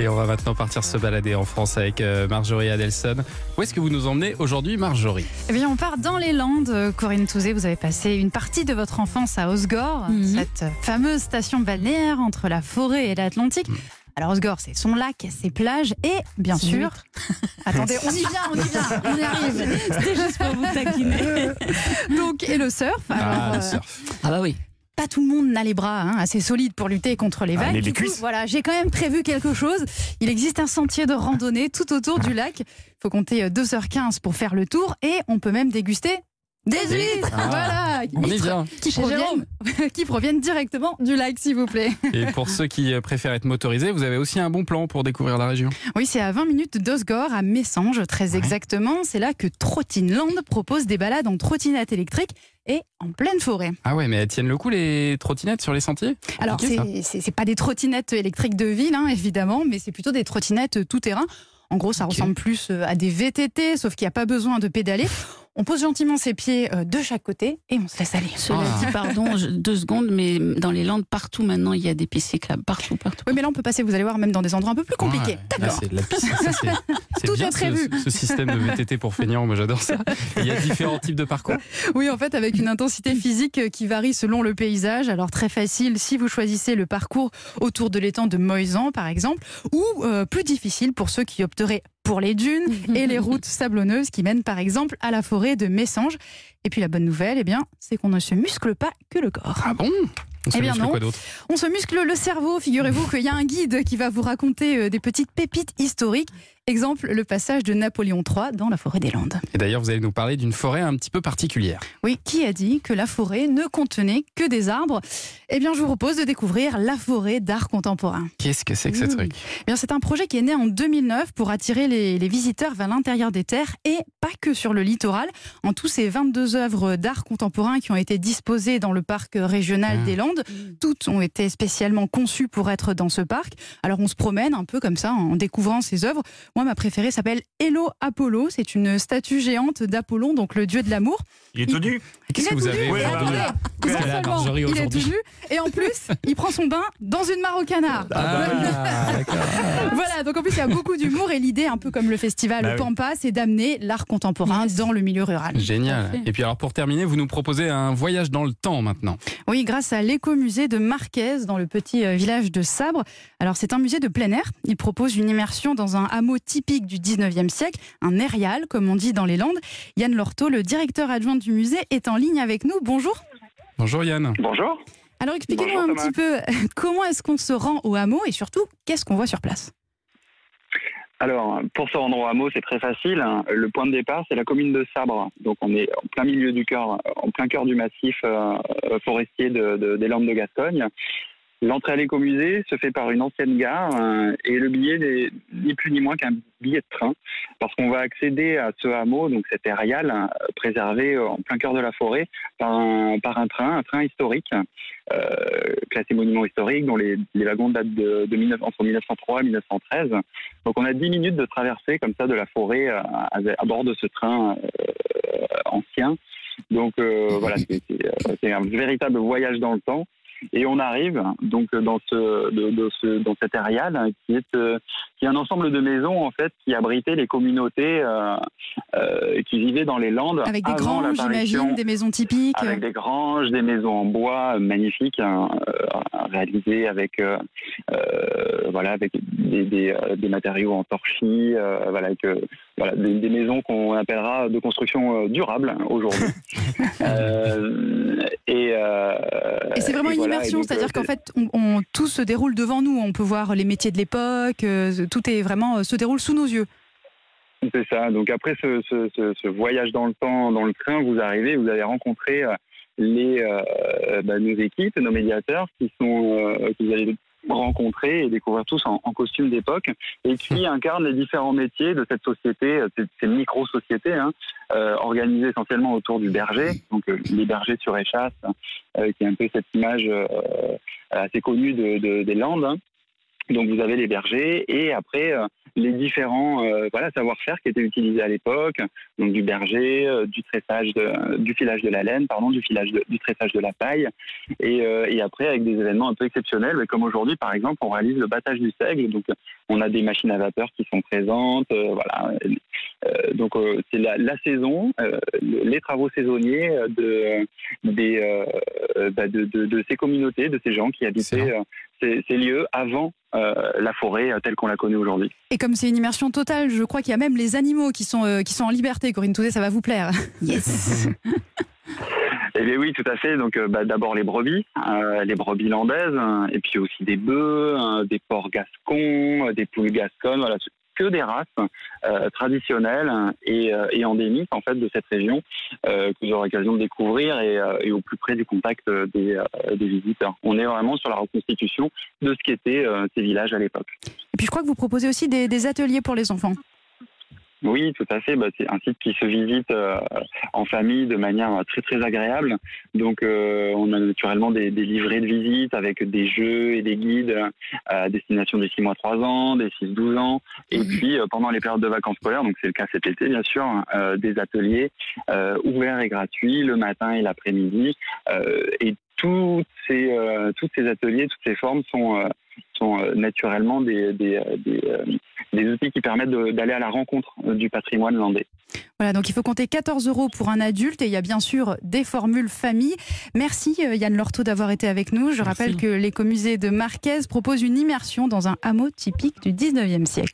Et on va maintenant partir se balader en France avec euh, Marjorie Adelson. Où est-ce que vous nous emmenez aujourd'hui, Marjorie? Eh bien, on part dans les Landes. Euh, Corinne Touzé, vous avez passé une partie de votre enfance à Osgore, Mhm. cette fameuse station balnéaire entre la forêt et l'Atlantique. Alors, Osgore, c'est son lac, ses plages et, bien sûr. Attendez, on y vient, on y vient, on y arrive. C'était juste pour vous taquiner. Donc, et le surf. Ah, Alors, le euh, surf. Ah bah oui. Pas tout le monde n'a les bras hein, assez solides pour lutter contre les Ah, vagues. les- Du coup, voilà, j'ai quand même prévu quelque chose. Il existe un sentier de randonnée tout autour du lac. Il faut compter euh, 2h15 pour faire le tour et on peut même déguster des huîtres. Ah. Voilà, On y huîtres vient. qui proviennent, qui proviennent directement du lac, s'il vous plaît. Et pour ceux qui euh, préfèrent être motorisés, vous avez aussi un bon plan pour découvrir la région. Oui, c'est à 20 minutes d'Osgore, à Messanges, très exactement. C'est là que Trottineland propose des balades en trottinette électrique et en pleine forêt. Ah ouais, mais elles tiennent le coup les trottinettes sur les sentiers? Alors, c'est- pas des trottinettes électriques de ville, hein, évidemment, mais c'est plutôt des trottinettes tout terrain. En gros, ça ressemble plus euh, à des VTT, sauf qu'il n'y a pas besoin de pédaler. On pose gentiment ses pieds euh, de chaque côté et on se laisse aller. Cela Ah. dit, pardon, je- deux secondes, mais dans les Landes, partout maintenant, il y a des pistes cyclables. Partout, partout. Oui, mais là, on peut passer, vous allez voir, même dans des endroits un peu plus compliqués. Là, D'accord. c'est Tout bien est prévu. Ce, ce système de VTT pour feignants, moi j'adore ça. Et Il y a différents types de parcours. Oui, en fait, avec une intensité physique qui varie selon le paysage. Alors, très facile si vous choisissez le parcours autour de l'étang de Moisan, par exemple, ou euh, plus difficile pour ceux qui opteraient pour les dunes et les routes sablonneuses qui mènent, par exemple, à la forêt de Messanges. Et puis, la bonne nouvelle, eh bien, c'est qu'on ne se muscle pas que le corps. Ah bon? On se Eh bien non. quoi On se muscle le cerveau. Figurez-vous qu'il y a un guide qui va vous raconter euh, des petites pépites historiques. Exemple, le passage de Napoléon III dans la forêt des Landes. Et d'ailleurs, vous allez nous parler d'une forêt un petit peu particulière. Oui, qui a dit que la forêt ne contenait que des arbres? Eh bien, je vous propose de découvrir la forêt d'art contemporain. Qu'est-ce que c'est que ce Mmh. truc? Eh bien, c'est un projet qui est né en 2009 pour attirer les, les visiteurs vers l'intérieur des terres et pas que sur le littoral. En tout, c'est 22 œuvres d'art contemporain qui ont été disposées dans le parc régional Mmh. des Landes. Toutes ont été spécialement conçues pour être dans ce parc. Alors, on se promène un peu comme ça en découvrant ces œuvres. Moi, ma préférée s'appelle Hello Apollo. C'est une statue géante d'Apollon, donc le dieu de l'amour. Il est tout nu Qu'est-ce Il que est vous tout avez attendez, il est tout nu, et en plus, il prend son bain dans une mare au canard. Ah, d'accord. Voilà, donc en plus, il y a beaucoup d'humour et l'idée, un peu comme le festival Bah oui. Pampa, c'est d'amener l'art contemporain dans le milieu rural. Génial. Parfait. Et puis alors pour terminer, vous nous proposez un voyage dans le temps maintenant. Oui, grâce à l'écomusée de Marquez dans le petit euh, village de Sabre. Alors, c'est un musée de plein air. Il propose une immersion dans un hameau typique du 19e siècle, un aérial, comme on dit dans les Landes. Yann Lorto, le directeur adjoint du musée, est en ligne avec nous. Bonjour. Bonjour Yann. Bonjour. Alors, expliquez-nous un Thomas. petit peu comment est-ce qu'on se rend au hameau et surtout, qu'est-ce qu'on voit sur place? Alors, pour se rendre au hameau, c'est très facile. Le point de départ, c'est la commune de Sabre. Donc, on est en plein milieu du cœur, en plein cœur du massif euh, euh, forestier de- de- des Landes de Gascogne. L'entrée à l'écomusée se fait par une ancienne gare euh, et le billet n'est ni plus ni moins qu'un billet de train parce qu'on va accéder à ce hameau, donc cet aérial hein, préservé euh, en plein cœur de la forêt par un, train, un train historique euh, classé monument historique dont les, wagons datent de, de 19 entre 1903 et 1913. Donc on a 10 minutes de traversée comme ça de la forêt euh, à, bord de ce train euh, ancien. Donc euh, voilà, euh, c'est un véritable voyage dans le temps. Et on arrive donc dans ce, de, de ce dans cet aérial hein, qui est euh, qui est un ensemble de maisons en fait qui abritait les communautés euh, euh, qui vivaient dans les Landes Avec des granges, j'imagine, des maisons typiques. avec des granges, des maisons en bois euh, magnifiques, hein, euh, réalisées avec euh, euh, voilà avec des, des, euh, des matériaux en torchis, euh, voilà, avec, euh, voilà des, des maisons qu'on appellera de construction euh, durable hein, aujourd'hui. Euh, et euh, Et c'est vraiment et une voilà, immersion, c'est-à-dire euh, qu'en fait, on, on- tout se déroule devant nous. On peut voir les métiers de l'époque, euh, tout est vraiment se déroule sous nos yeux. C'est ça. Donc après ce, ce- ce- ce voyage dans le temps, dans le train, vous arrivez, vous allez rencontrer les euh, bah, nos équipes, nos médiateurs qui sont euh, que vous allez rencontrer et découvrir tous en, en costume d'époque et qui incarnent les différents métiers de cette société, euh, ces, ces micro-sociétés hein, euh, organisées essentiellement autour du berger, donc euh, les bergers sur échasse, euh, qui est un peu cette image assez connue de, de- des Landes. hein. Donc vous avez les bergers et après les différents euh, voilà savoir-faire qui étaient utilisés à l'époque, donc du berger, euh, du tressage, de, du filage de la laine, pardon, du filage de, du tressage de la paille, et, euh, et après avec des événements un peu exceptionnels, comme aujourd'hui par exemple, on réalise le battage du seigle, donc on a des machines à vapeur qui sont présentes, voilà, donc c'est la, la, saison, les travaux saisonniers de des bah, de, de, de, ces communautés, de ces gens qui habitaient ces, ces lieux avant euh, la forêt euh, telle qu'on la connaît aujourd'hui. Et comme c'est une immersion totale, je crois qu'il y a même les animaux qui sont, euh, qui sont en liberté. Corinne Toudet, ça va vous plaire. Yes Eh bien oui, tout à fait. Donc bah, d'abord les brebis, euh, les brebis landaises, hein, et puis aussi des bœufs, hein, des porcs gascons, des poules gasconnes. Voilà, que des races euh, traditionnelles et, euh, et, endémiques en fait de cette région euh, que j'aurai l'occasion de découvrir et, au plus près du contact des, visiteurs. On est vraiment sur la reconstitution de ce qu'étaient ces villages à l'époque. Et puis je crois que vous proposez aussi des ateliers pour les enfants. Oui, tout à fait. Bah, c'est un site qui se visite euh, en famille de manière très très agréable. Donc, euh, on a naturellement des, des, livrets de visite avec des jeux et des guides à destination des 6 mois 3 ans, des 6-12 ans. Et mmh. puis, euh, pendant les périodes de vacances scolaires, donc c'est le cas cet été bien sûr, euh, des ateliers euh, ouverts et gratuits le matin et l'après-midi. et toutes ces, toutes ces ateliers, toutes ces formes sont sont naturellement des, des, des, des outils qui permettent d'aller à la rencontre du patrimoine landais. Voilà, donc il faut compter 14 euros pour un adulte et il y a bien sûr des formules famille. Merci Yann Lorto d'avoir été avec nous. Je Merci. rappelle que l'écomusée de Marquez propose une immersion dans un hameau typique du 19e siècle.